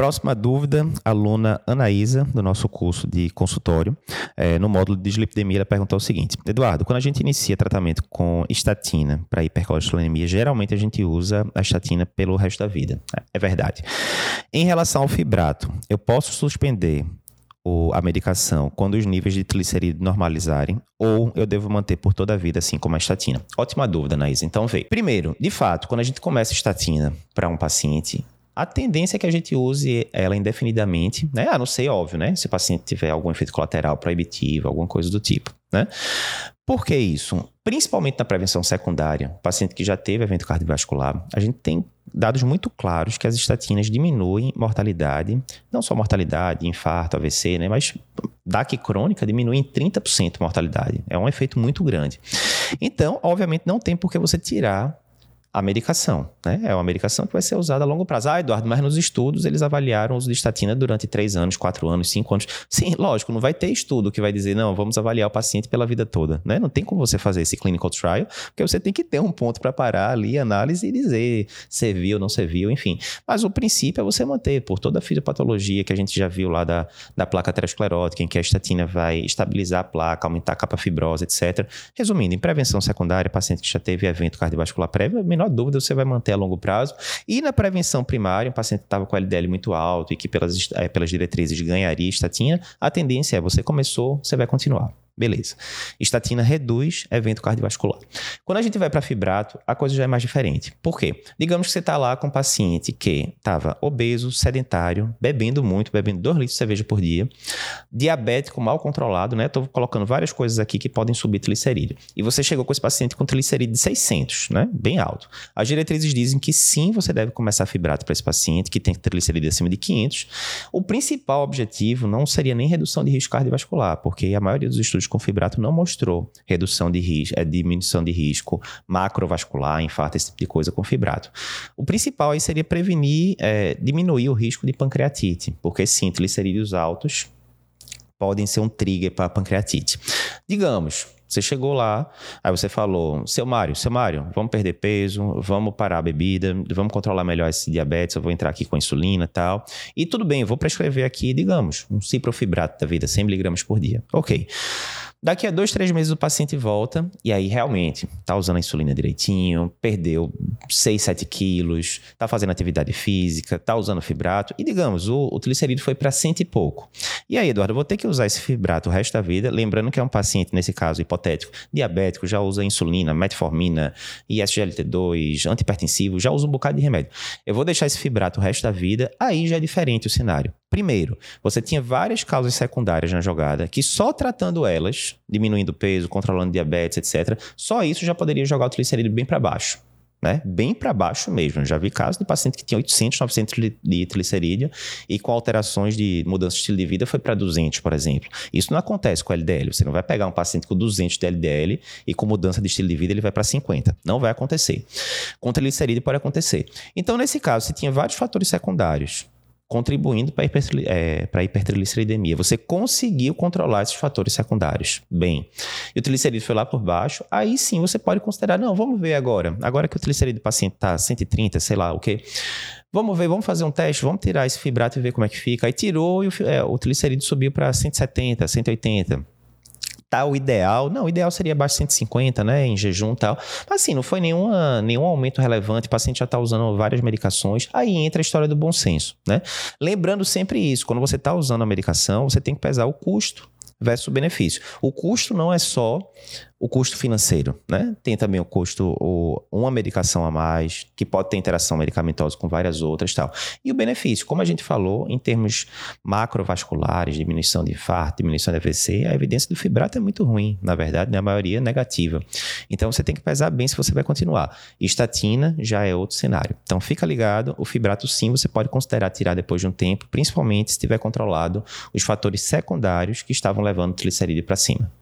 Próxima dúvida, aluna Anaísa, do nosso curso de consultório, é, no módulo de dislipidemia, ela perguntou o seguinte: Eduardo, quando a gente inicia tratamento com estatina para hipercolesterolemia, geralmente a gente usa a estatina pelo resto da vida. É verdade. Em relação ao fibrato, eu posso suspender a medicação quando os níveis de triglicerídeo normalizarem ou eu devo manter por toda a vida, assim como a estatina? Ótima dúvida, Naís. Então, vê. Primeiro, de fato, quando a gente começa a estatina para um paciente, a tendência é que a gente use ela indefinidamente, né? A não ser, óbvio, né? Se o paciente tiver algum efeito colateral proibitivo, alguma coisa do tipo, né? Por que isso? Principalmente na prevenção secundária, paciente que já teve evento cardiovascular, a gente tem dados muito claros que as estatinas diminuem mortalidade, não só mortalidade, infarto, AVC, né? Mas DAC crônica diminui em 30% a mortalidade. É um efeito muito grande. Então, obviamente, não tem por que você tirar a medicação. Né? É uma medicação que vai ser usada a longo prazo. Ah, Eduardo, mas nos estudos eles avaliaram o uso de estatina durante 3 anos, 4 anos, 5 anos. Sim, lógico, não vai ter estudo que vai dizer, não, vamos avaliar o paciente pela vida toda. Né? Não tem como você fazer esse clinical trial, porque você tem que ter um ponto para parar ali, análise e dizer serviu, não serviu, enfim. Mas o princípio é você manter, por toda a fisiopatologia que a gente já viu lá da, da placa aterosclerótica, em que a estatina vai estabilizar a placa, aumentar a capa fibrosa, etc. Resumindo, em prevenção secundária, paciente que já teve evento cardiovascular prévio, menor dúvida você vai manter a longo prazo. E na prevenção primária, um paciente que estava com LDL muito alto e que pelas, é, pelas diretrizes ganharia estatina, a tendência é você começou, você vai continuar. Beleza. Estatina reduz evento cardiovascular. Quando a gente vai para fibrato, a coisa já é mais diferente. Por quê? Digamos que você está lá com um paciente que estava obeso, sedentário, bebendo muito, bebendo 2 litros de cerveja por dia, diabético mal controlado, né? Estou colocando várias coisas aqui que podem subir triglicerídeo. E você chegou com esse paciente com triglicerídeo de 600, né? Bem alto. As diretrizes dizem que sim, você deve começar fibrato para esse paciente que tem triglicerídeo acima de 500. O principal objetivo não seria nem redução de risco cardiovascular, porque a maioria dos estudos com fibrato não mostrou redução de risco, é, diminuição de risco macrovascular, infarto, esse tipo de coisa com fibrato. O principal aí seria prevenir, é, diminuir o risco de pancreatite, porque sim, triglicerídeos altos podem ser um trigger para pancreatite. Digamos, você chegou lá, aí você falou, seu Mário, seu Mário, vamos perder peso, vamos parar a bebida, vamos controlar melhor esse diabetes, eu vou entrar aqui com insulina e tal. E tudo bem, eu vou prescrever aqui, digamos, um ciprofibrato da vida, 100 miligramas por dia. Ok. Daqui a dois, três meses o paciente volta e aí realmente tá usando a insulina direitinho, perdeu 6, 7 quilos, tá fazendo atividade física, tá usando fibrato e digamos, o, o triglicerídeo foi para cento e pouco. E aí, Eduardo, vou ter que usar esse fibrato o resto da vida, lembrando que é um paciente, nesse caso hipotético, diabético, já usa insulina, metformina, ISGLT2, antipertensivo, já usa um bocado de remédio. Eu vou deixar esse fibrato o resto da vida, aí já é diferente o cenário. Primeiro, você tinha várias causas secundárias na jogada que só tratando elas, diminuindo o peso, controlando diabetes, etc., só isso já poderia jogar o triglicerídeo bem para baixo. Né? Bem para baixo mesmo. Já vi casos de paciente que tinha 800, 900 de triglicerídeo e com alterações de mudança de estilo de vida foi para 200, por exemplo. Isso não acontece com LDL. Você não vai pegar um paciente com 200 de LDL e com mudança de estilo de vida ele vai para 50. Não vai acontecer. Com triglicerídeo pode acontecer. Então, nesse caso, você tinha vários fatores secundários contribuindo para é, a hipertrigliceridemia. Você conseguiu controlar esses fatores secundários. Bem, e o triglicerídeo foi lá por baixo, aí sim você pode considerar, não, vamos ver agora. Agora que o triglicerídeo do paciente está 130, sei lá, o okay, quê? Vamos ver, vamos fazer um teste, vamos tirar esse fibrato e ver como é que fica. Aí tirou e o, é, o triglicerídeo subiu para 170, 180 o ideal. Não, o ideal seria abaixo de 150, né? Em jejum e tal. Mas assim, não foi nenhuma, nenhum aumento relevante. O paciente já está usando várias medicações. Aí entra a história do bom senso, né? Lembrando sempre isso: quando você está usando a medicação, você tem que pesar o custo versus o benefício. O custo não é só o custo financeiro, né? Tem também o custo, o, uma medicação a mais, que pode ter interação medicamentosa com várias outras tal. E o benefício, como a gente falou, em termos macrovasculares, diminuição de infarto, diminuição de AVC, a evidência do fibrato é muito ruim, na verdade, né? a maioria é negativa. Então você tem que pesar bem se você vai continuar. Estatina já é outro cenário. Então fica ligado, o fibrato sim você pode considerar tirar depois de um tempo, principalmente se tiver controlado os fatores secundários que estavam levando o triglicerídeo para cima.